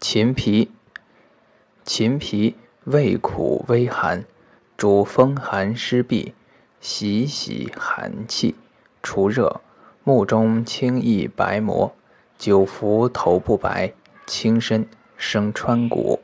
秦皮，秦皮味苦微寒，主风寒湿痹，喜喜寒气，除热。目中青溢白膜，久服头不白，轻身生川谷。